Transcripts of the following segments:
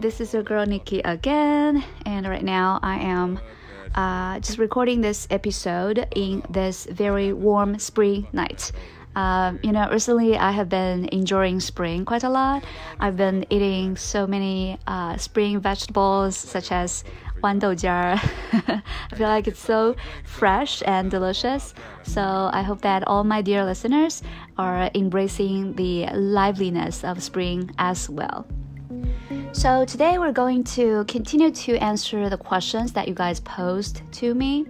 This is your girl Nikki again, and right now I am uh, just recording this episode in this very warm spring night. Um, you know, recently I have been enjoying spring quite a lot. I've been eating so many uh, spring vegetables, such as I feel like it's so fresh and delicious. So I hope that all my dear listeners are embracing the liveliness of spring as well. So today we're going to continue to answer the questions that you guys posed to me.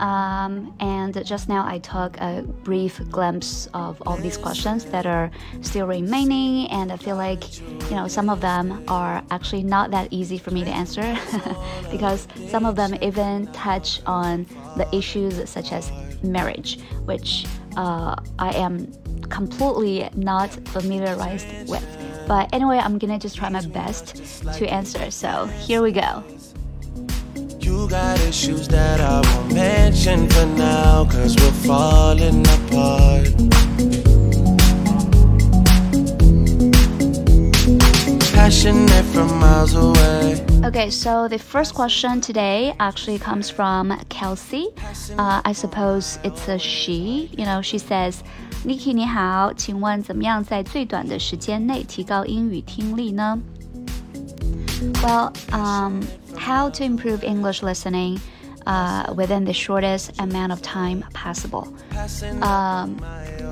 Um, and just now I took a brief glimpse of all these questions that are still remaining, and I feel like you know some of them are actually not that easy for me to answer because some of them even touch on the issues such as marriage, which uh, I am completely not familiarized with. But anyway, I'm gonna just try my best to answer. So here we go. You got issues that I won't mention for now, cause we're falling apart. Passionate from miles away. Okay, so the first question today actually comes from Kelsey. Uh, I suppose it's a she. You know, she says, Nikki 你好，请问怎么样在最短的时间内提高英语听力呢？well, um, how to improve English listening Uh, within the shortest amount of time possible. Um,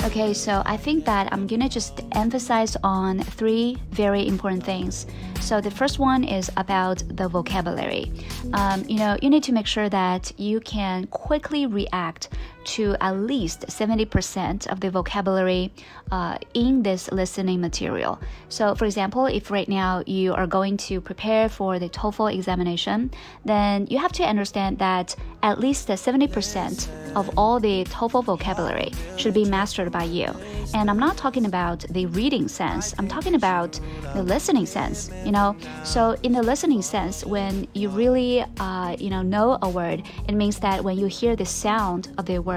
okay, so I think that I'm gonna just emphasize on three very important things. So the first one is about the vocabulary. Um, you know, you need to make sure that you can quickly react to at least 70% of the vocabulary uh, in this listening material. So, for example, if right now you are going to prepare for the TOEFL examination, then you have to understand that at least 70% of all the TOEFL vocabulary should be mastered by you. And I'm not talking about the reading sense, I'm talking about the listening sense, you know. So, in the listening sense, when you really, uh, you know, know a word, it means that when you hear the sound of the word,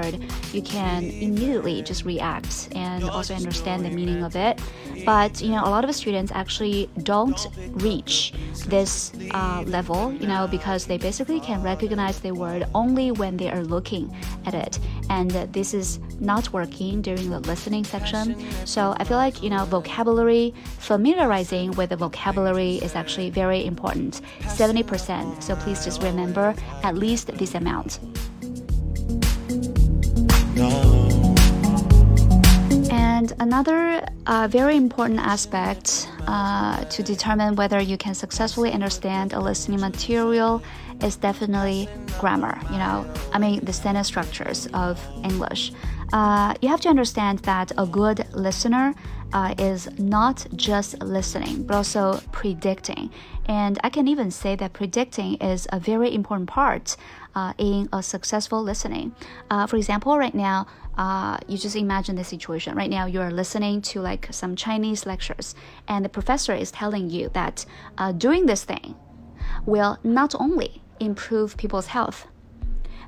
you can immediately just react and also understand the meaning of it. But, you know, a lot of students actually don't reach this uh, level, you know, because they basically can recognize the word only when they are looking at it. And this is not working during the listening section. So I feel like, you know, vocabulary, familiarizing with the vocabulary is actually very important 70%. So please just remember at least this amount. And another uh, very important aspect uh, to determine whether you can successfully understand a listening material is definitely grammar. You know, I mean, the sentence structures of English. Uh, you have to understand that a good listener uh, is not just listening, but also predicting. And I can even say that predicting is a very important part uh, in a successful listening. Uh, for example, right now, uh, you just imagine the situation. Right now, you are listening to like some Chinese lectures, and the professor is telling you that uh, doing this thing will not only improve people's health,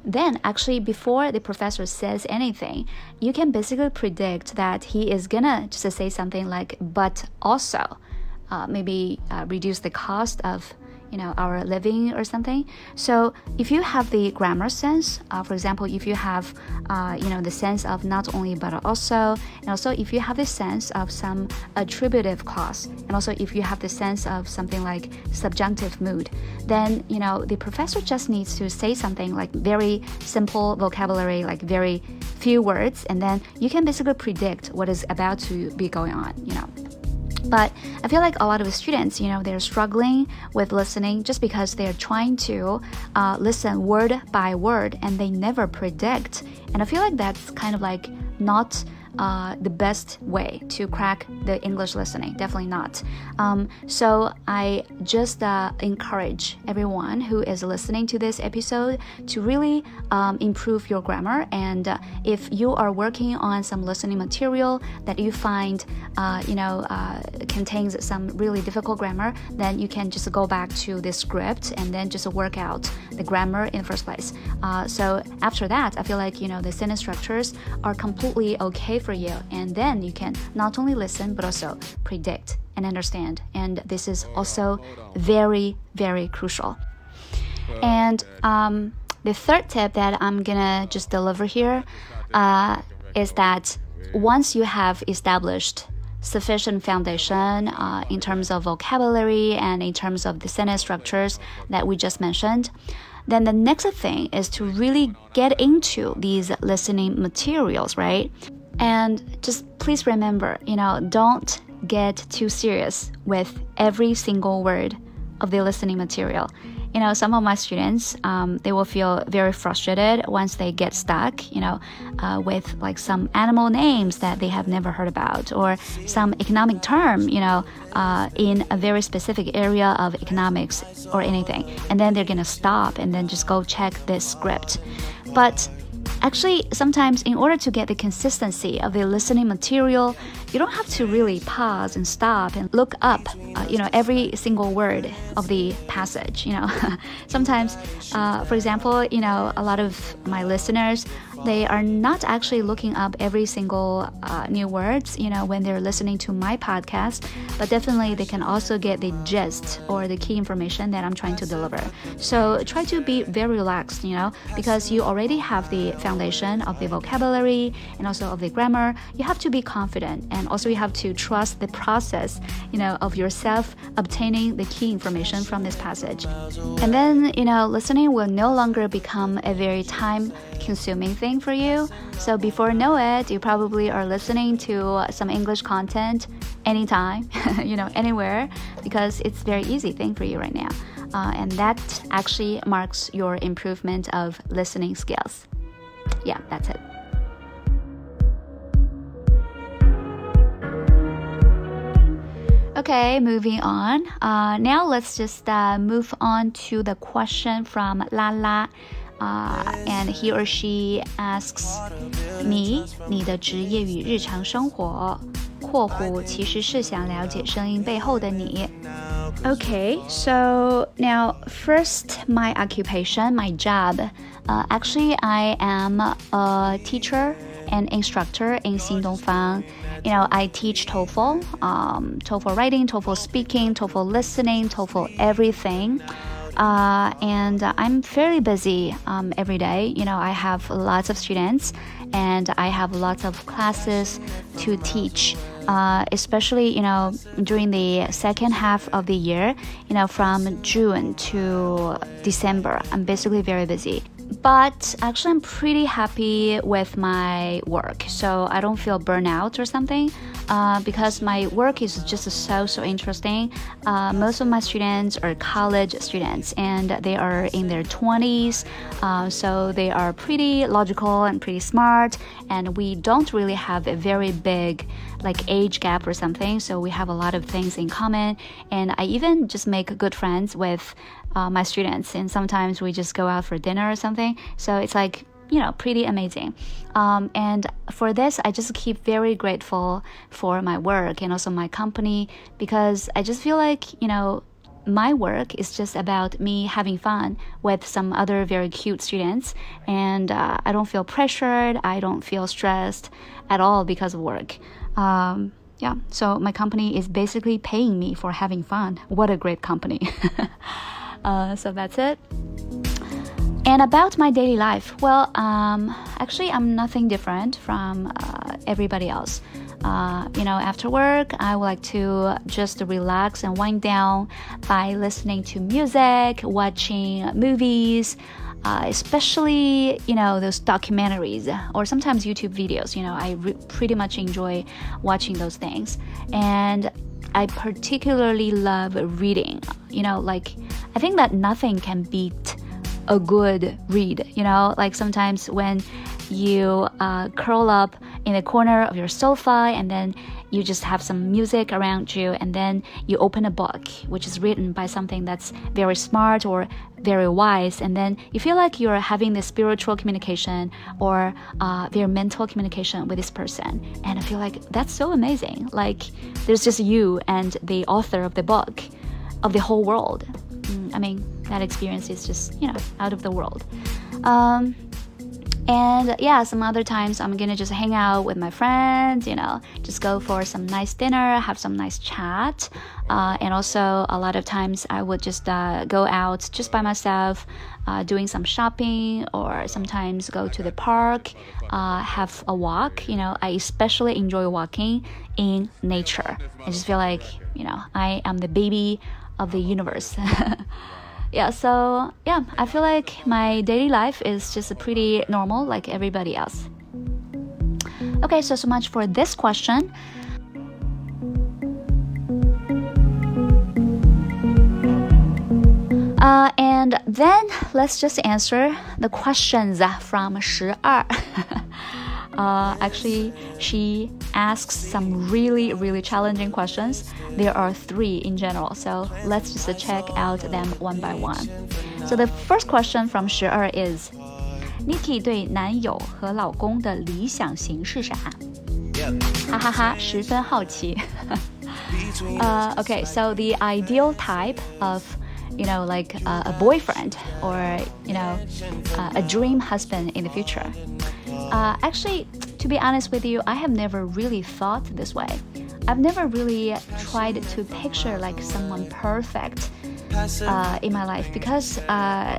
then actually before the professor says anything you can basically predict that he is gonna just say something like but also uh, maybe uh, reduce the cost of you know our living or something. So if you have the grammar sense uh, for example if you have uh, you know the sense of not only but also and also if you have the sense of some attributive clause and also if you have the sense of something like subjunctive mood then you know the professor just needs to say something like very simple vocabulary like very few words and then you can basically predict what is about to be going on you know but I feel like a lot of students, you know, they're struggling with listening just because they're trying to uh, listen word by word and they never predict. And I feel like that's kind of like not uh, the best way to crack the English listening. Definitely not. Um, so I just uh, encourage everyone who is listening to this episode to really um, improve your grammar. And uh, if you are working on some listening material that you find, uh, you know, uh, contains some really difficult grammar, then you can just go back to the script and then just work out the grammar in the first place. Uh, so after that, I feel like you know the sentence structures are completely okay for you. And then you can not only listen, but also predict and understand. And this is also very, very crucial. And um, the third tip that I'm gonna just deliver here uh, is that once you have established sufficient foundation uh, in terms of vocabulary and in terms of the sentence structures that we just mentioned, then the next thing is to really get into these listening materials, right? And just please remember, you know, don't get too serious with every single word of the listening material you know, some of my students, um, they will feel very frustrated once they get stuck, you know, uh, with like some animal names that they have never heard about or some economic term, you know, uh, in a very specific area of economics or anything. And then they're gonna stop and then just go check this script. But Actually, sometimes in order to get the consistency of the listening material, you don't have to really pause and stop and look up, uh, you know, every single word of the passage. You know, sometimes, uh, for example, you know, a lot of my listeners they are not actually looking up every single uh, new words, you know, when they're listening to my podcast, but definitely they can also get the gist or the key information that I'm trying to deliver. So try to be very relaxed, you know, because you already have the foundation of the vocabulary and also of the grammar. You have to be confident and also you have to trust the process, you know, of yourself obtaining the key information from this passage. And then, you know, listening will no longer become a very time consuming thing for you. So before know it, you probably are listening to some English content anytime, you know, anywhere, because it's very easy thing for you right now. Uh, and that actually marks your improvement of listening skills. Yeah, that's it. Okay, moving on. Uh, now let's just uh, move on to the question from Lala. Uh, and he or she asks me 你的职业与日常生活（括弧其实是想了解声音背后的你）。Okay, so now first my occupation, my job. Uh, actually, I am a teacher and instructor in Xindongfang. You know, I teach TOEFL, um, TOEFL writing, TOEFL speaking, TOEFL listening, TOEFL everything. Uh, and I'm very busy um, every day. You know, I have lots of students and I have lots of classes to teach. Uh, especially, you know, during the second half of the year, you know, from June to December, I'm basically very busy. But actually i'm pretty happy with my work. So i don't feel burnout or something uh, because my work is just so so interesting. Uh, most of my students are college students and they are in their 20s uh, so they are pretty logical and pretty smart and we don't really have a very big like age gap or something so we have a lot of things in common. And i even just make good friends with uh, my students, and sometimes we just go out for dinner or something. So it's like you know pretty amazing. Um, and for this i just keep very grateful for my work and also my company because i just feel like you know my work is just about me having fun with some other very cute students. And uh, i don't feel pressured. I don't feel stressed at all because of work. Um, yeah. So my company is basically paying me for having fun. What a great company. Uh, so that's it. And about my daily life, well, um, actually, I'm nothing different from uh, everybody else. Uh, you know, after work, I would like to just relax and wind down by listening to music, watching movies, uh, especially you know those documentaries or sometimes YouTube videos. You know, I pretty much enjoy watching those things, and I particularly love reading. You know, like I think that nothing can beat a good read. You know, like sometimes when you uh, curl up in the corner of your sofa and then you just have some music around you and then you open a book which is written by something that's very smart or very wise and then you feel like you're having this spiritual communication or uh, their mental communication with this person. And i feel like that's so amazing. Like there's just you and the author of the book of the whole world i mean that experience is just you know out of the world um, And yeah, some other times I'm gonna just hang out with my friends, you know, just go for some nice dinner, have some nice chat. Uh, and also, a lot of times I would just uh, go out just by myself, uh, doing some shopping, or sometimes go to the park, uh, have a walk. You know, I especially enjoy walking in nature. I just feel like, you know, I am the baby of the universe. yeah, so yeah, I feel like my daily life is just pretty normal like everybody else. Okay, so so much for this question. Uh, and then let's just answer the questions from 12. Uh, actually, she asks some really, really challenging questions. There are three in general, so let's just check out them one by one. So the first question from 12 is Nikki 对男友和老公的理想型是啥？哈哈哈，十分好奇。uh, okay, so the ideal type of you know, like uh, a boyfriend or, you know, uh, a dream husband in the future. Uh, actually, to be honest with you, I have never really thought this way. I've never really tried to picture like someone perfect uh, in my life because uh,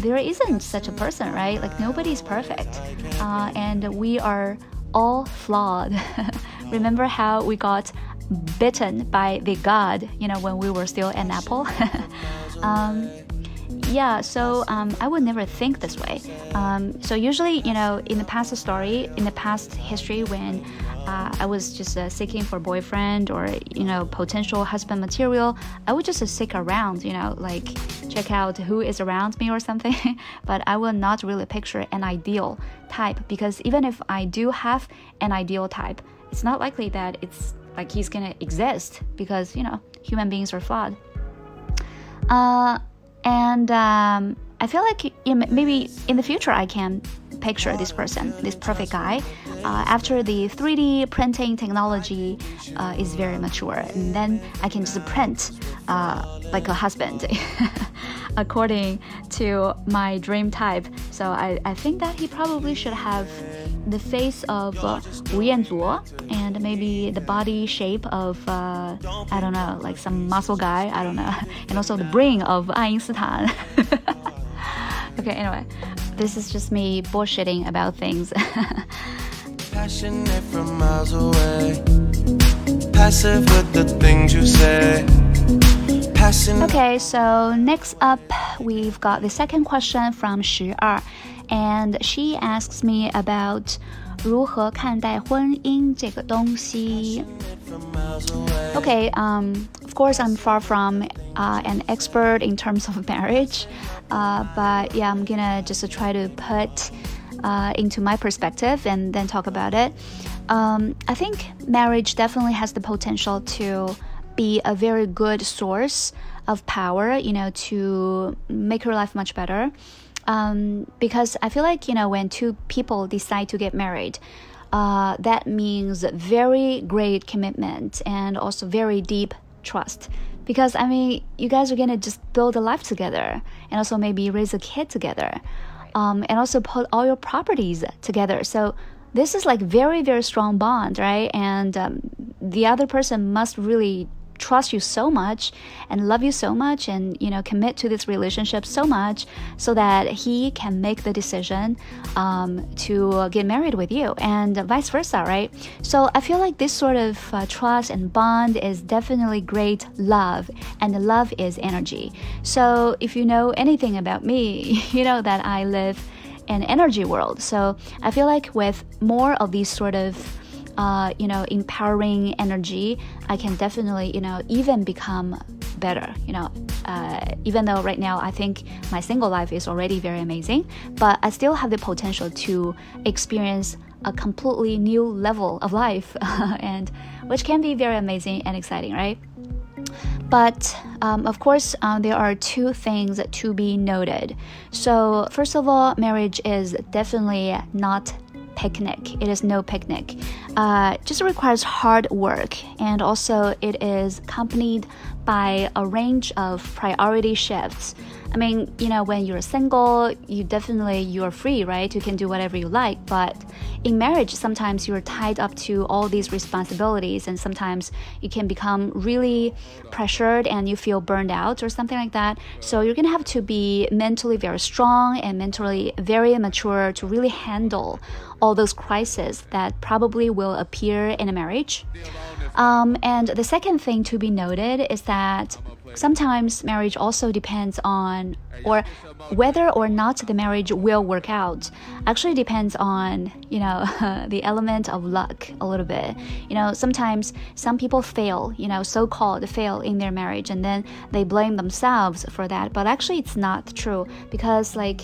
there isn't such a person, right? Like nobody's perfect, uh, and we are all flawed. Remember how we got bitten by the god, you know, when we were still an apple? um, yeah, so um, I would never think this way. Um, so usually, you know, in the past story, in the past history, when uh, I was just uh, seeking for boyfriend or you know potential husband material, I would just uh, seek around, you know, like check out who is around me or something. but I will not really picture an ideal type because even if I do have an ideal type, it's not likely that it's like he's gonna exist because you know human beings are flawed. Uh, and um, I feel like maybe in the future I can picture this person, this perfect guy, uh, after the 3D printing technology uh, is very mature, and then I can just print uh, like a husband according to my dream type. So I, I think that he probably should have the face of uh, Wu Yanzu and maybe the body shape of uh, I don't know, like some muscle guy. I don't know, and also the brain of Einstein. okay, anyway, this is just me bullshitting about things. Passionate from miles away, passive with the things you say. Okay, so next up, we've got the second question from 12 and she asks me about 如何看待婚姻这个东西。Okay, um, of course, I'm far from uh, an expert in terms of marriage, uh, but yeah, I'm gonna just try to put uh, into my perspective and then talk about it. Um, I think marriage definitely has the potential to be a very good source of power, you know, to make your life much better. Um, because I feel like, you know, when two people decide to get married, uh, that means very great commitment and also very deep trust. Because, I mean, you guys are gonna just build a life together and also maybe raise a kid together um, and also put all your properties together. So, this is like very, very strong bond, right? And um, the other person must really trust you so much and love you so much and you know commit to this relationship so much so that he can make the decision um, to get married with you and vice versa right? So i feel like this sort of uh, trust and bond is definitely great love and love is energy. So if you know anything about me you know that i live in energy world. So i feel like with more of these sort of uh, you know, empowering energy, I can definitely, you know, even become better. You know, uh, even though right now I think my single life is already very amazing, but I still have the potential to experience a completely new level of life, and which can be very amazing and exciting, right? But um, of course, um, there are two things to be noted. So, first of all, marriage is definitely not picnic. It is no picnic. Uh, just requires hard work, and also it is accompanied by a range of priority shifts. I mean, you know, when you're single, you definitely you're free, right? You can do whatever you like. But in marriage, sometimes you're tied up to all these responsibilities, and sometimes you can become really pressured and you feel burned out or something like that. So you're gonna have to be mentally very strong and mentally very mature to really handle all those crises that probably will appear in a marriage. Um, and the second thing to be noted is that sometimes marriage also depends on or whether or not the marriage will work out. Actually depends on you know the element of luck a little bit. You know sometimes some people fail you know so-called fail in their marriage and then they blame themselves for that. But actually it's not true because like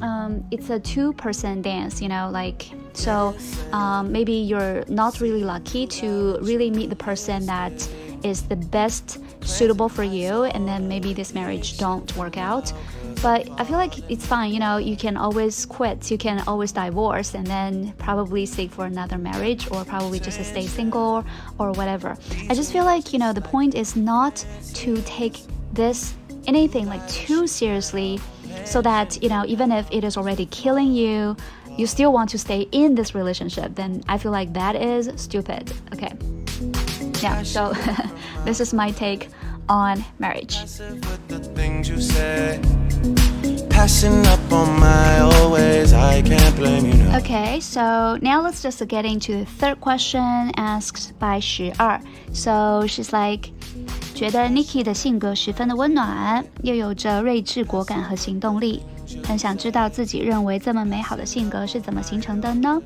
um, it's a two person dance, you know, like so um, maybe you're not really lucky to really meet the person that is the best suitable for you and then maybe this marriage don't work out. But i feel like it's fine you know you can always quit you can always divorce and then probably seek for another marriage or probably just stay single or whatever. I just feel like you know the point is not to take this anything like too seriously so that you know even if it is already killing you you still want to stay in this relationship then i feel like that is stupid. Okay yeah, so this is my take on marriage. Okay, so now let's just get into the third question asked by 十二. So she's like, 觉得 Nikki 的性格十分的温暖，又有着睿智、果敢和行动力，很想知道自己认为这么美好的性格是怎么形成的呢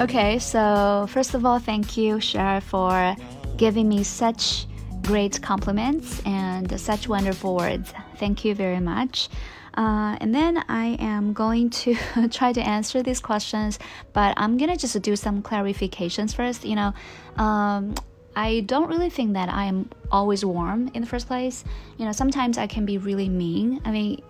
？Okay, so first of all, thank you, Cher, for giving me such great compliments and such wonderful words. Thank you very much. Uh, and then I am going to try to answer these questions, but I'm gonna just do some clarifications first. You know, um, I don't really think that I am always warm in the first place. You know, sometimes I can be really mean. I mean,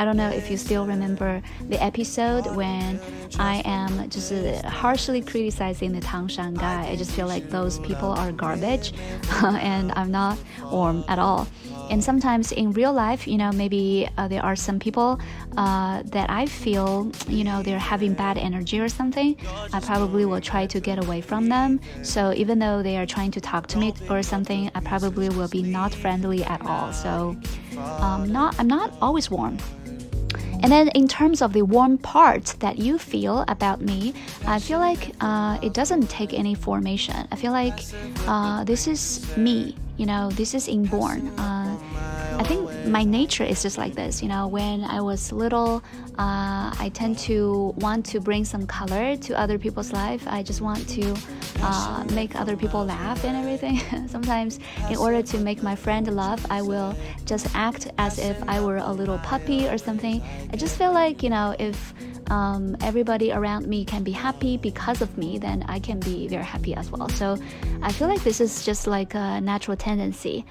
I don't know if you still remember the episode when I am just harshly criticizing the Tangshan guy. I just feel like those people are garbage and I'm not warm at all. And sometimes in real life, you know, maybe uh, there are some people uh, that I feel, you know, they're having bad energy or something. I probably will try to get away from them. So even though they are trying to talk to me or something, I probably will be not friendly at all. So um, not I'm not always warm. And then, in terms of the warm part that you feel about me, I feel like uh, it doesn't take any formation. I feel like uh, this is me, you know, this is inborn. Uh, I think my nature is just like this. You know, when I was little, uh, I tend to want to bring some color to other people's life. I just want to uh, make other people laugh and everything. Sometimes, in order to make my friend laugh, I will just act as if I were a little puppy or something. I just feel like, you know, if um, everybody around me can be happy because of me, then I can be very happy as well. So I feel like this is just like a natural tendency.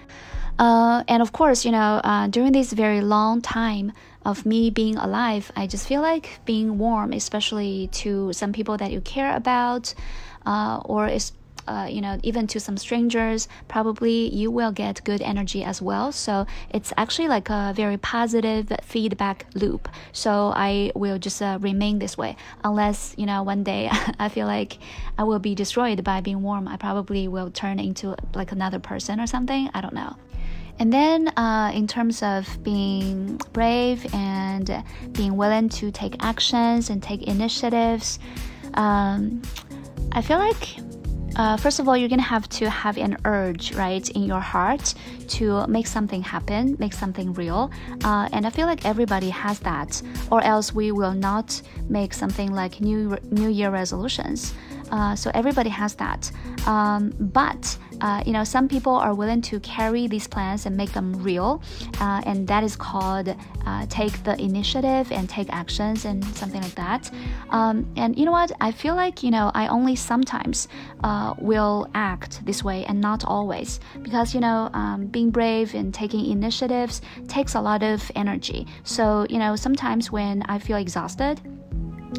Uh, and of course, you know, uh, during this very long time of me being alive, I just feel like being warm, especially to some people that you care about, uh, or is uh, you know, even to some strangers, probably you will get good energy as well. So it's actually like a very positive feedback loop. So I will just uh, remain this way unless, you know, one day I feel like I will be destroyed by being warm. I probably will turn into like another person or something. I don't know. And then, uh, in terms of being brave and being willing to take actions and take initiatives, um, I feel like uh, first of all, you're gonna have to have an urge, right, in your heart to make something happen, make something real. Uh, and I feel like everybody has that, or else we will not make something like New New Year resolutions. Uh, so everybody has that. Um, but uh, you know, some people are willing to carry these plans and make them real, uh, and that is called uh, take the initiative and take actions and something like that. Um, and you know what? I feel like you know I only sometimes uh, will act this way and not always because you know um, being brave and taking initiatives takes a lot of energy. So you know sometimes when I feel exhausted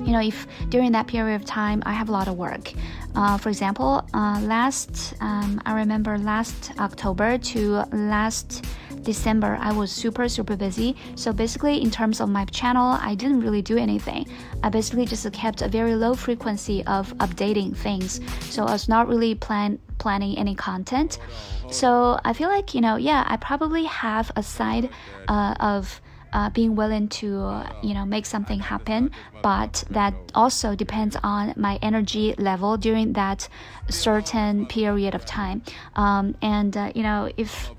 you know, if during that period of time I have a lot of work. Uh, for example, uh, last um, I remember last October to last December, I was super, super busy. So basically, in terms of my channel, I didn't really do anything. I basically just kept a very low frequency of updating things. So I was not really plan planning any content. So I feel like, you know, yeah, I probably have a side uh, of uh, being willing to you know make something happen. But that also depends on my energy level during that certain period of time. Um, and uh, you know if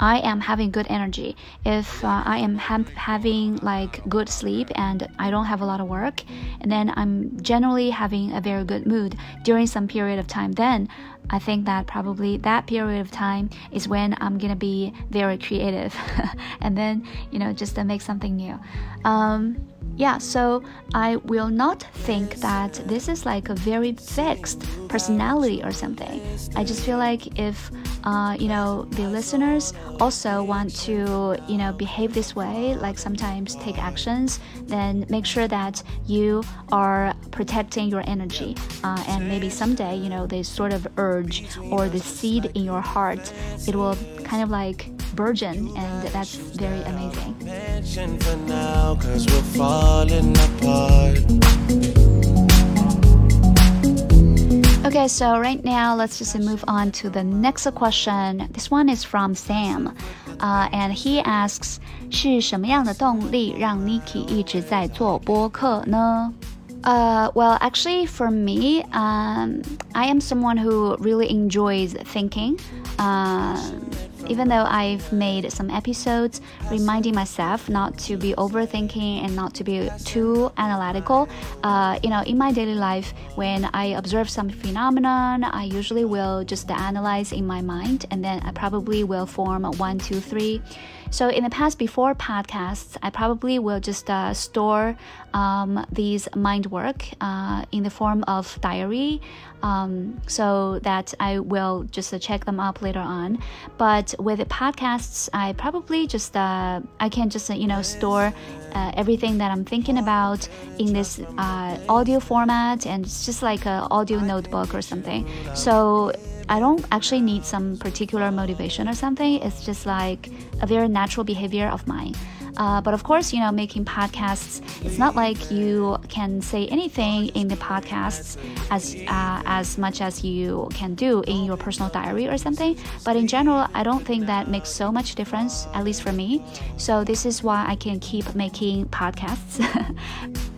i am having good energy if uh, i am ha having like good sleep and i don't have a lot of work and then i'm generally having a very good mood during some period of time then I think that probably that period of time is when I'm gonna be very creative, and then you know just to make something new. Um, yeah, so I will not think that this is like a very fixed personality or something. I just feel like if uh, you know the listeners also want to you know behave this way, like sometimes take actions, then make sure that you are protecting your energy, uh, and maybe someday you know this sort of urge or the seed in your heart, it will kind of like burgeon, and that's very amazing. Okay, so right now let's just move on to the next question. This one is from Sam, uh, and he asks: 是什么样的动力让 Niki 一直在做播客呢？uh, well, actually, for me, um, I am someone who really enjoys thinking. Uh, even though I've made some episodes reminding myself not to be overthinking and not to be too analytical, uh, you know, in my daily life, when I observe some phenomenon, I usually will just analyze in my mind and then I probably will form one, two, three so in the past, before podcasts, I probably will just uh, store um, these mind work uh, in the form of diary, um, so that I will just uh, check them up later on. But with podcasts, I probably just uh, I can just uh, you know store uh, everything that I'm thinking about in this audio format, and it's just like an audio notebook or something. So I don't actually need some particular motivation or something. It's just like a very natural behavior of mine. Uh, but of course, you know, making podcasts, it's not like you can say anything in the podcasts as uh, as much as you can do in your personal diary or something. But in general, I don't think that makes so much difference, at least for me. So this is why I can keep making podcasts.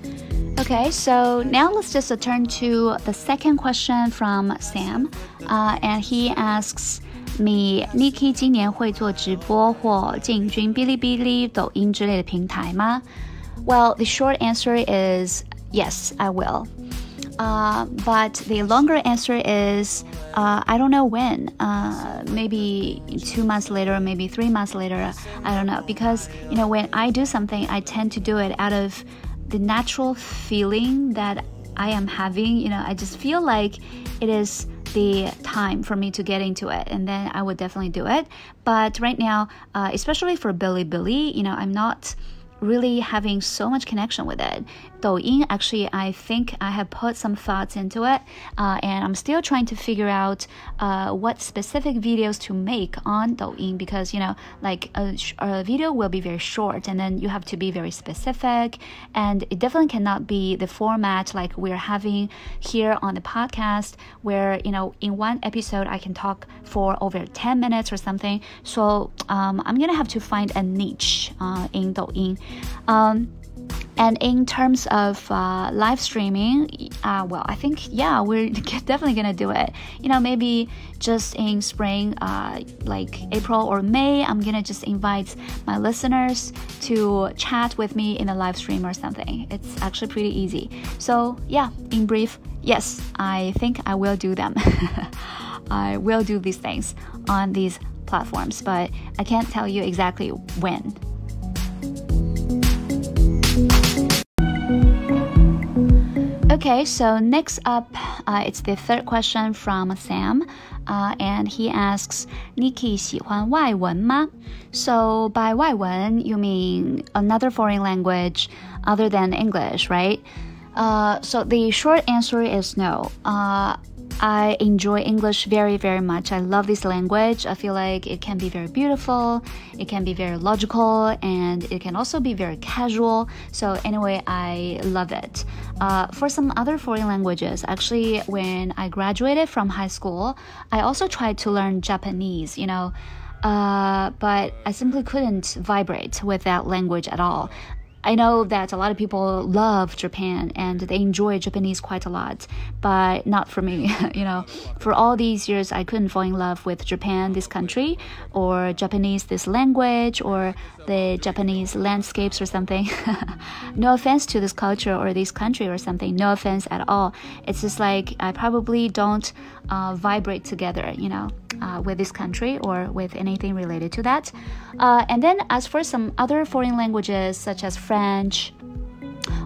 Okay, so now let's just turn to the second question from Sam, uh, and he asks me, Nikki 今年会做直播或进军哔哩哔哩、抖音之类的平台吗？Well, the short answer is yes, I will. Uh, but the longer answer is uh, I don't know when. Uh, maybe two months later, maybe three months later. I don't know because you know when I do something, I tend to do it out of the natural feeling that I am having, you know, I just feel like it is the time for me to get into it, and then I would definitely do it. But right now, uh, especially for Bilibili, you know, I'm not really having so much connection with it. Douyin, actually, I think I have put some thoughts into it, uh, and I'm still trying to figure out uh, what specific videos to make on Douyin because you know, like a, a, video will be very short, and then you have to be very specific, and it definitely cannot be the format like we're having here on the podcast, where you know, in one episode I can talk for over 10 minutes or something. So um, I'm gonna have to find a niche uh, in Douyin. Um, and in terms of uh, live streaming, uh, well, I think yeah, we're definitely gonna do it. You know, maybe just in spring, uh, like April or May, I'm gonna just invite my listeners to chat with me in a live stream or something. It's actually pretty easy. So yeah, in brief, yes, I think I will do them. I will do these things on these platforms, but I can't tell you exactly when. Okay, so next up, uh, it's the third question from Sam, uh, and he asks, "Niki 喜欢外文吗?" So by 外文, you mean another foreign language other than English, right? Uh, so the short answer is no. I enjoy English very, very much. I love this language. I feel like it can be very beautiful, it can be very logical, and it can also be very casual. So, anyway, I love it. Uh, for some other foreign languages, actually, when I graduated from high school, I also tried to learn Japanese, you know. Uh, but I simply couldn't vibrate with that language at all. I know that a lot of people love Japan and they enjoy Japanese quite a lot, but not for me. you know, for all these years, I couldn't fall in love with Japan, this country, or Japanese, this language, or the Japanese landscapes or something. no offense to this culture or this country or something. No offense at all. It's just like I probably don't uh, vibrate together, you know, uh, with this country or with anything related to that. Uh, and then, as for some other foreign languages such as French,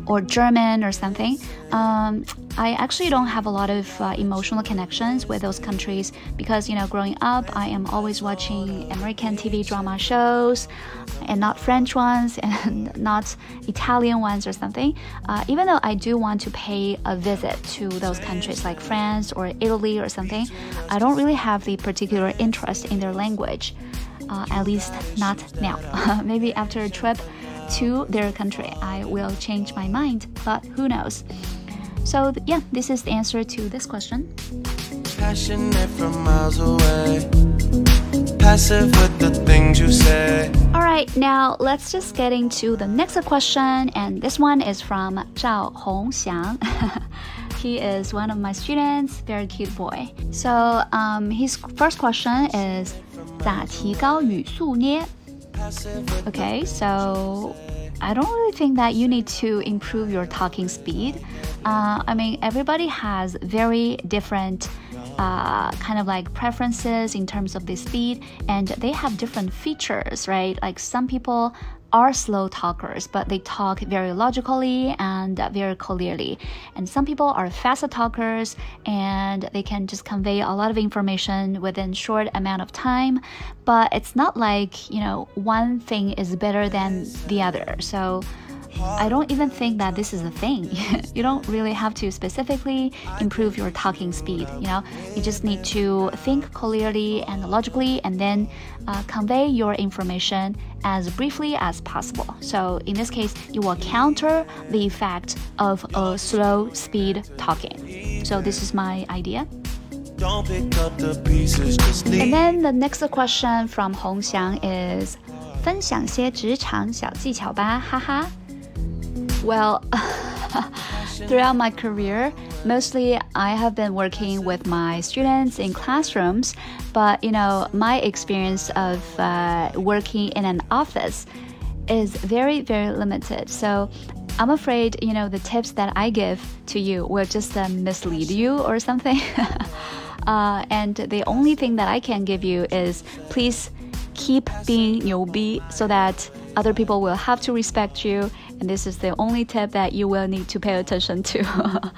or German or something. Um, I actually don't have a lot of uh, emotional connections with those countries because, you know, growing up, I am always watching American TV drama shows and not French ones and not Italian ones or something. Uh, even though I do want to pay a visit to those countries like France or Italy or something, I don't really have the particular interest in their language. Uh, at least not now. Maybe after a trip to their country, I will change my mind, but who knows? So, yeah, this is the answer to this question. Passionate from miles away. Passive with the things you say. All right, now let's just get into the next question, and this one is from Zhao Hongxiang. he is one of my students, very cute boy. So, um, his first question is 咋提高语速呢？Okay, so I don't really think that you need to improve your talking speed. Uh, I mean, everybody has very different uh, kind of like preferences in terms of the speed, and they have different features, right? Like some people are slow talkers, but they talk very logically and very clearly. And some people are faster talkers and they can just convey a lot of information within short amount of time. But it's not like, you know, one thing is better than the other. So I don't even think that this is a thing. you don't really have to specifically improve your talking speed. You know, you just need to think clearly and logically, and then uh, convey your information as briefly as possible. So in this case, you will counter the effect of a slow speed talking. So this is my idea. And then the next question from Hong Xiang is 分享些职场小技巧吧，哈哈。 Well, throughout my career, mostly I have been working with my students in classrooms, but you know, my experience of uh, working in an office is very, very limited. So I'm afraid, you know, the tips that I give to you will just uh, mislead you or something. uh, and the only thing that I can give you is please keep being 牛逼 so that other people will have to respect you and this is the only tip that you will need to pay attention to.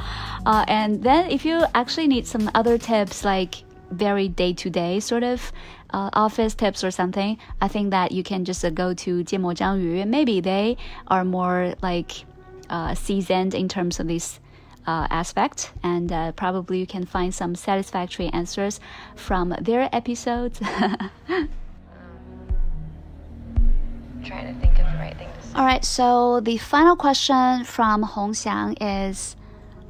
uh, and then if you actually need some other tips like very day to day sort of uh, office tips or something, I think that you can just uh, go to Jiemo Zhangyu. Maybe they are more like uh, seasoned in terms of this uh, aspect, and uh, probably you can find some satisfactory answers from their episodes. trying to think of the right thing. All right, so the final question from Hong Xiang is,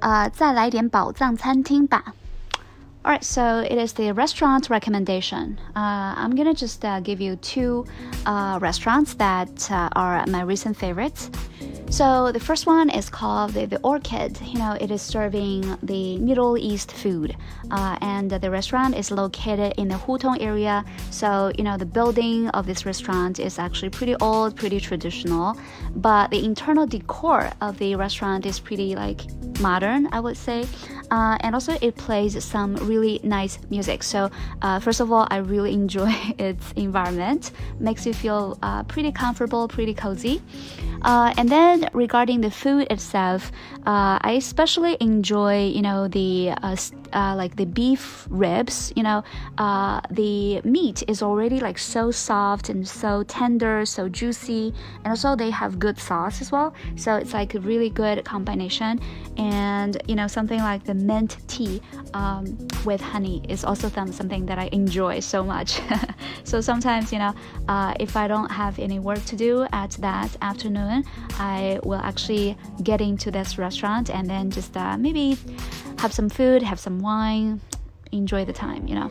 uh, 再来点宝藏餐厅吧。 Alright, so it is the restaurant recommendation. Uh, I'm gonna just uh, give you two uh, restaurants that uh, are my recent favorites. So the first one is called the, the Orchid. You know, it is serving the Middle East food, uh, and the restaurant is located in the Hutong area. So you know, the building of this restaurant is actually pretty old, pretty traditional, but the internal decor of the restaurant is pretty like modern, I would say. Uh, and also, it plays some really nice music. So, uh, first of all, I really enjoy its environment, makes you feel uh, pretty comfortable, pretty cozy. Uh, and then regarding the food itself, uh, I especially enjoy, you know, the uh, like the beef ribs, you know, uh, the meat is already like so soft and so tender, so juicy, and also they have good sauce as well. So it's like a really good combination. And you know, something like the mint tea um, with honey is also something that I enjoy so much. so sometimes, you know, uh, if I don't have any work to do at that afternoon, I will actually get into this restaurant and then just uh, maybe have some food, have some wine, enjoy the time, you know.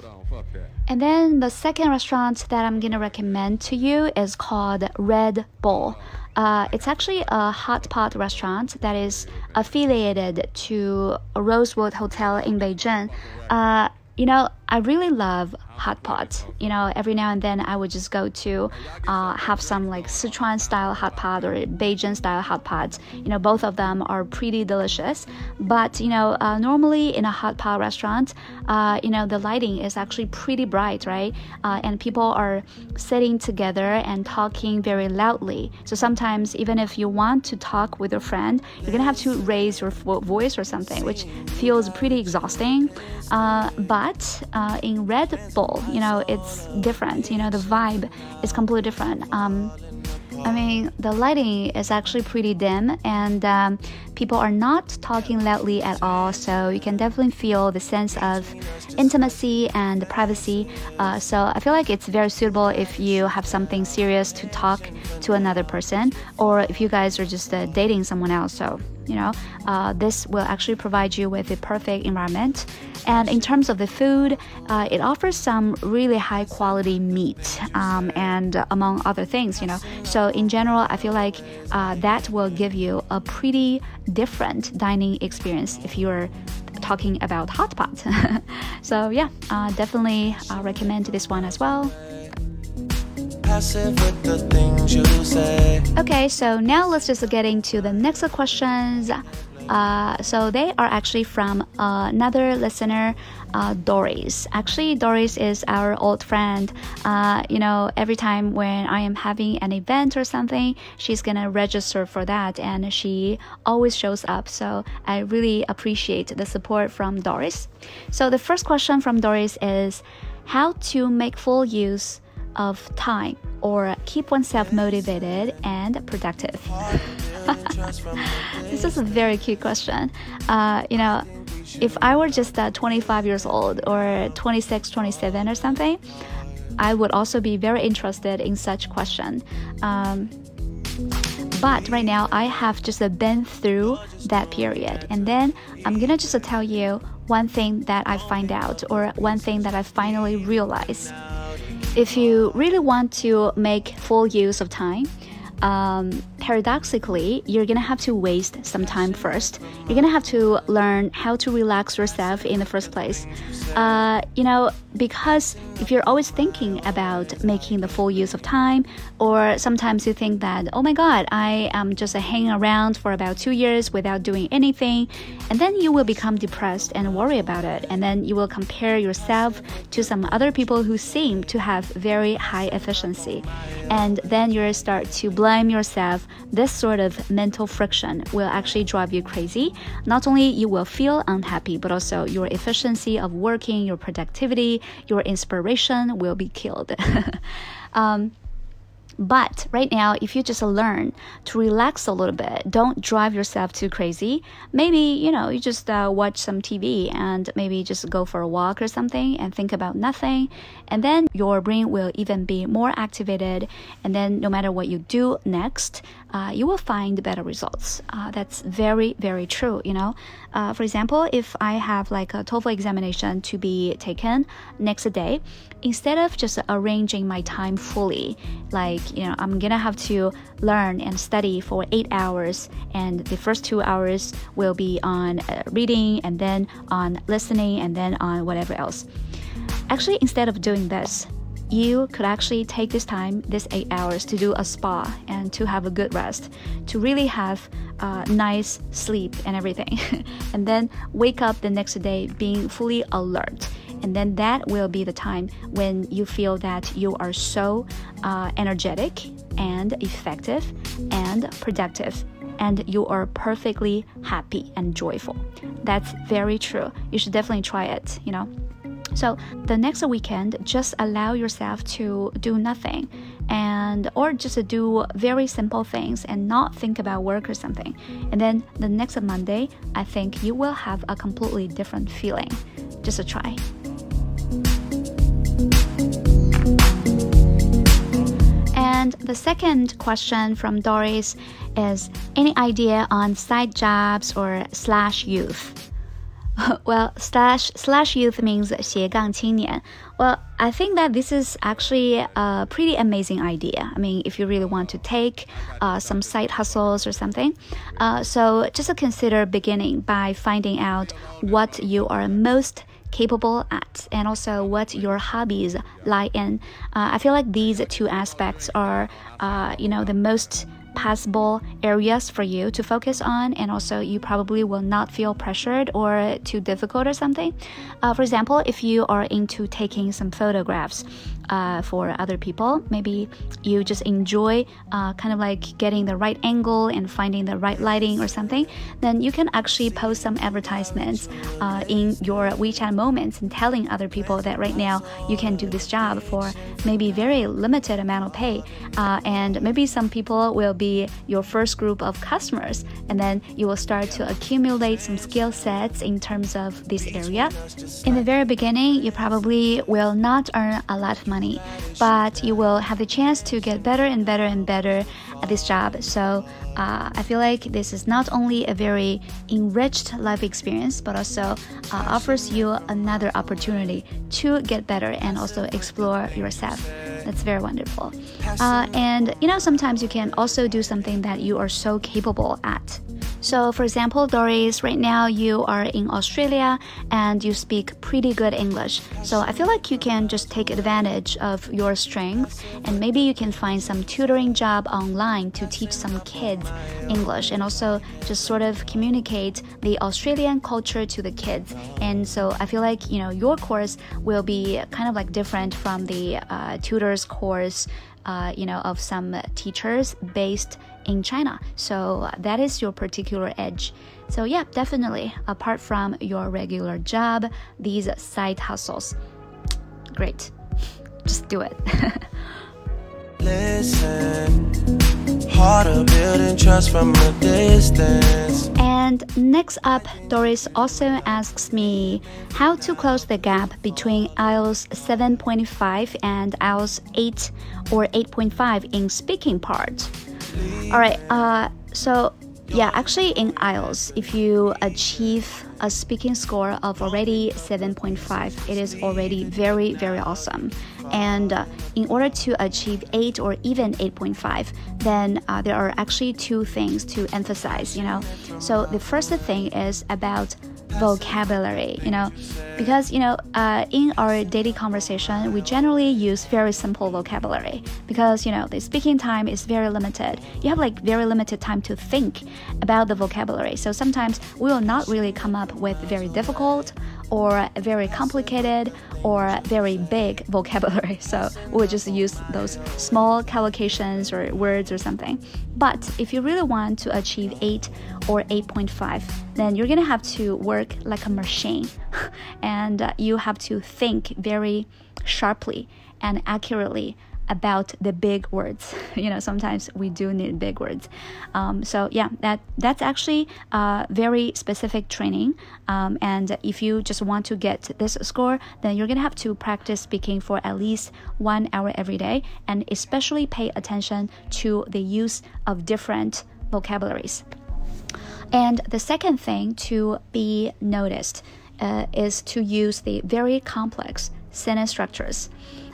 And then the second restaurant that I'm gonna recommend to you is called Red Bowl. Uh, it's actually a hot pot restaurant that is affiliated to a Rosewood Hotel in Beijing. Uh, you know, I really love hot pot. You know, every now and then I would just go to uh, have some like Sichuan style hot pot or Beijing style hot pot. You know, both of them are pretty delicious. But you know, uh, normally in a hot pot restaurant, uh, you know, the lighting is actually pretty bright, right? Uh, and people are sitting together and talking very loudly. So sometimes, even if you want to talk with your friend, you're gonna have to raise your voice or something, which feels pretty exhausting. Uh, but uh, in Red Bowl, you know, it's different. You know, the vibe is completely different. Um, I mean, the lighting is actually pretty dim, and um, people are not talking loudly at all, so you can definitely feel the sense of intimacy and the privacy. Uh, so I feel like it's very suitable if you have something serious to talk to another person, or if you guys are just uh, dating someone else. So you know, uh, this will actually provide you with the perfect environment. And in terms of the food, uh, it offers some really high quality meat um, and among other things, you know. So in general, I feel like uh, that will give you a pretty different dining experience if you're talking about hot pot. so yeah, uh, definitely uh, recommend this one as well. Okay, so now let's just get into the next questions. Uh, so they are actually from uh, another listener, uh, Doris. Actually, Doris is our old friend. Uh, you know, every time when I am having an event or something, she's gonna register for that, and she always shows up. So I really appreciate the support from Doris. So the first question from Doris is, how to make full use of time or keep oneself motivated and productive? this is a very cute question. Uh, you know, if I were just uh, 25 years old or 26, 27 or something, I would also be very interested in such question. Um, but right now, I have just uh, been through that period, and then I'm gonna just uh, tell you one thing that I find out or one thing that I finally realized if you really want to make full use of time, um, paradoxically, you're gonna have to waste some time first. You're gonna have to learn how to relax yourself in the first place. Uh, you know, because if you're always thinking about making the full use of time, or sometimes you think that, oh my god, I am just hanging around for about two years without doing anything, and then you will become depressed and worry about it, and then you will compare yourself to some other people who seem to have very high efficiency, and then you'll start to blame yourself this sort of mental friction will actually drive you crazy. Not only you will feel unhappy, but also your efficiency of working, your productivity, your inspiration will be killed. um, but right now, if you just learn to relax a little bit, don't drive yourself too crazy. Maybe, you know, you just uh, watch some TV and maybe just go for a walk or something and think about nothing. And then your brain will even be more activated. And then no matter what you do next, uh, you will find better results. Uh, that's very, very true, you know. Uh, for example, if I have like a TOEFL examination to be taken next day, instead of just arranging my time fully, like, you know, I'm gonna have to learn and study for eight hours, and the first two hours will be on uh, reading, and then on listening, and then on whatever else. Actually, instead of doing this, you could actually take this time, this eight hours, to do a spa and to have a good rest, to really have uh, nice sleep and everything, and then wake up the next day being fully alert. And then that will be the time when you feel that you are so uh, energetic and effective and productive and you are perfectly happy and joyful. That's very true. You should definitely try it, you know. So the next weekend, just allow yourself to do nothing and or just do very simple things and not think about work or something. And then the next Monday, I think you will have a completely different feeling. Just a try. And the second question from Doris is any idea on side jobs or slash youth? well, slash slash youth means 斜杠青年. Well, I think that this is actually a pretty amazing idea. I mean, if you really want to take uh, some side hustles or something, uh, so just consider beginning by finding out what you are most capable at and also what your hobbies lie in. Uh, I feel like these two aspects are, uh, you know, the most possible areas for you to focus on, and also you probably will not feel pressured or too difficult or something. Uh, for example, if you are into taking some photographs, uh, for other people. Maybe you just enjoy uh, kind of like getting the right angle and finding the right lighting or something. Then you can actually post some advertisements uh, in your WeChat moments and telling other people that right now you can do this job for maybe very limited amount of pay. Uh, and maybe some people will be your first group of customers. And then you will start to accumulate some skill sets in terms of this area. In the very beginning, you probably will not earn a lot of money money, but you will have the chance to get better and better and better at this job. So uh, I feel like this is not only a very enriched life experience, but also uh, offers you another opportunity to get better and also explore yourself. That's very wonderful. Uh, and you know, sometimes you can also do something that you are so capable at. So, for example, Doris, right now you are in Australia and you speak pretty good English. So, I feel like you can just take advantage of your strength and maybe you can find some tutoring job online to teach some kids English and also just sort of communicate the Australian culture to the kids. And so, I feel like, you know, your course will be kind of like different from the uh, tutors course uh, you know, of some teachers based in China. So uh, that is your particular edge. So yeah, definitely. Apart from your regular job, these side hustles, great. Just do it. Listen, building trust from a distance. And next up, Doris also asks me how to close the gap between IELTS 7.5 and IELTS 8 or 8.5 in speaking part. All right, uh, so yeah, actually in IELTS, if you achieve a speaking score of already 7.5, it is already very, very awesome. And uh, in order to achieve 8 or even 8.5, then uh, there are actually two things to emphasize, you know. So the first thing is about vocabulary, you know, because, you know, uh, in our daily conversation, we generally use very simple vocabulary because, you know, the speaking time is very limited. You have like very limited time to think about the vocabulary. So sometimes we will not really come up with very difficult or very complicated or very big vocabulary. So we'll just use those small collocations or words or something. But if you really want to achieve 8 or 8.5, then you're gonna have to work like a machine and you have to think very sharply and accurately about the big words. You know, sometimes we do need big words. Um, so yeah, that that's actually a very specific training. Um, and if you just want to get this score, then you're gonna have to practice speaking for at least one hour every day, and especially pay attention to the use of different vocabularies. And the second thing to be noticed uh, is to use the very complex sentence structures.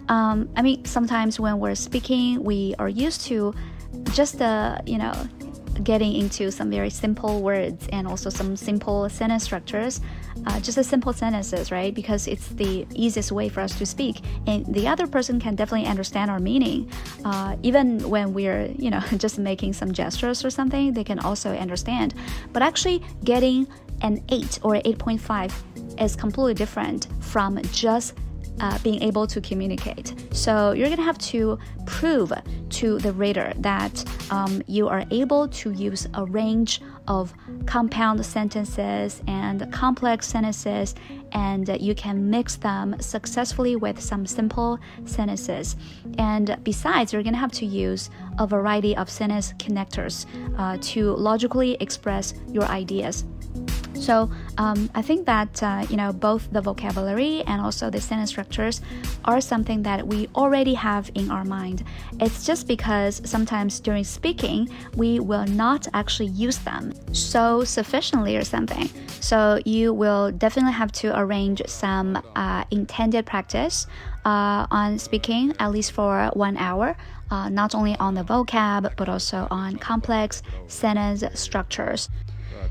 Um, I mean, sometimes when we're speaking, we are used to just uh, you know getting into some very simple words and also some simple sentence structures, uh, just a simple sentences, right? Because it's the easiest way for us to speak, and the other person can definitely understand our meaning. Uh, even when we're, you know, just making some gestures or something, they can also understand. But actually, getting an 8 or 8.5 is completely different from just uh, being able to communicate. So you're gonna have to prove to the reader that um, you are able to use a range of compound sentences and complex sentences, and you can mix them successfully with some simple sentences. And besides, you're gonna have to use a variety of sentence connectors uh, to logically express your ideas. So um, I think that uh, you know both the vocabulary and also the sentence structures are something that we already have in our mind. It's just because sometimes during speaking we will not actually use them so sufficiently or something. So you will definitely have to arrange some uh, intended practice uh, on speaking at least for one hour. Uh, not only on the vocab but also on complex sentence structures.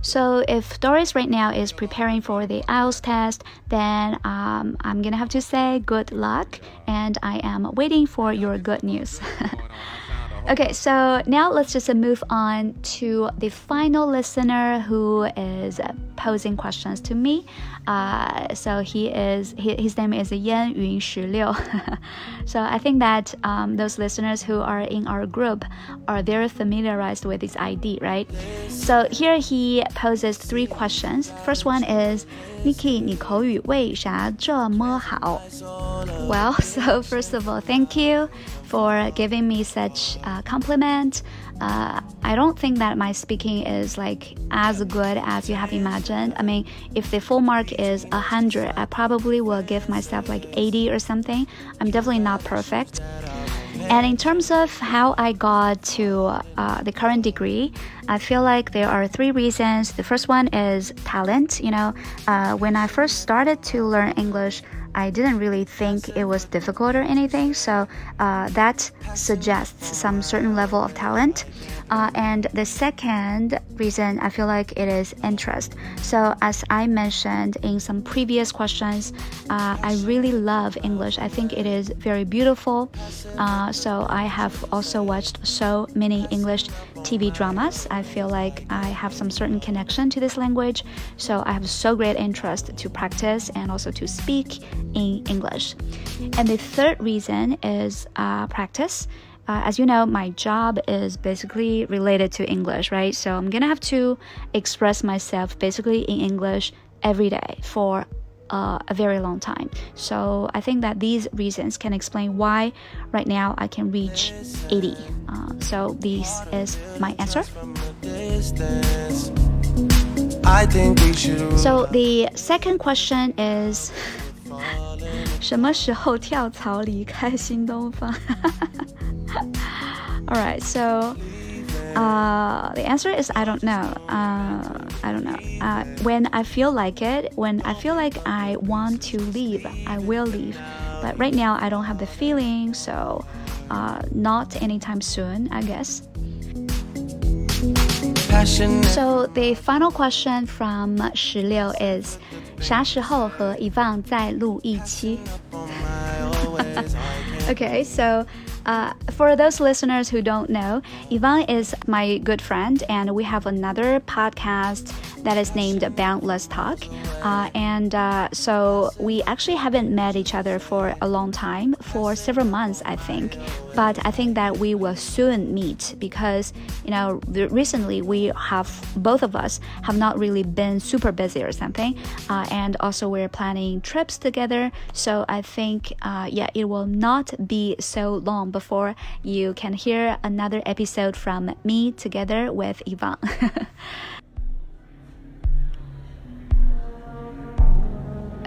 So if Doris right now is preparing for the IELTS test, then um, I'm gonna have to say good luck, and I am waiting for your good news. Okay, so now let's just move on to the final listener who is posing questions to me. Uh, so he is his name is Yan Yun Liu. so I think that um, those listeners who are in our group are very familiarized with this ID, right? So here he poses three questions. First one is Nikki，你口语为啥这么好？Well, so first of all, thank you for giving me such a compliment. Uh, I don't think that my speaking is like as good as you have imagined. I mean, if the full mark is 100, I probably will give myself like 80 or something. I'm definitely not perfect. And in terms of how I got to uh, the current degree, I feel like there are three reasons. The first one is talent. You know, uh, when I first started to learn English, I didn't really think it was difficult or anything. So uh, that suggests some certain level of talent. Uh, and the second reason I feel like it is interest. So as I mentioned in some previous questions, uh, I really love English. I think it is very beautiful. Uh, so I have also watched so many English TV dramas. I feel like I have some certain connection to this language. So I have so great interest to practice and also to speak in English. And the third reason is uh, practice. Uh, as you know, my job is basically related to English, right? So I'm gonna have to express myself basically in English every day for uh, a very long time. So I think that these reasons can explain why right now I can reach 80. Uh, so this is my answer. So the second question is 什么时候跳槽离开新东方？All right, so uh, the answer is I don't know. Uh, I don't know. Uh, when I feel like it, when I feel like I want to leave, I will leave. But right now, I don't have the feeling, so uh, not anytime soon, I guess. So the final question from 十六 is 啥时候和 Evan 再录一期？OK，So uh, for those listeners who don't know, Ivan is my good friend, and we have another podcast that is named Boundless Talk. Uh, and uh, so we actually haven't met each other for a long time, for several months, I think. But I think that we will soon meet because, you know, recently we have, both of us have not really been super busy or something. Uh, and also we're planning trips together. So I think, uh, yeah, it will not be so long before you can hear another episode from me together with Ivan.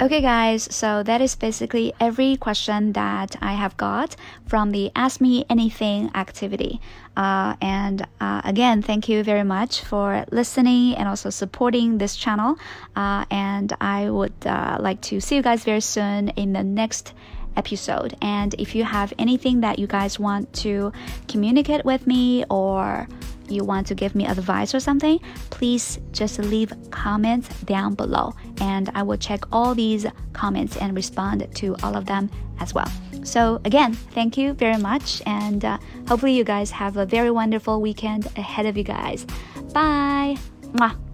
Okay, guys, so that is basically every question that I have got from the Ask Me Anything activity. Uh, and uh, again, thank you very much for listening and also supporting this channel. Uh, and I would uh, like to see you guys very soon in the next episode. And if you have anything that you guys want to communicate with me or you want to give me advice or something, please just leave comments down below and I will check all these comments and respond to all of them as well. So, again, thank you very much, and uh, hopefully, you guys have a very wonderful weekend ahead of you guys. Bye! Mwah.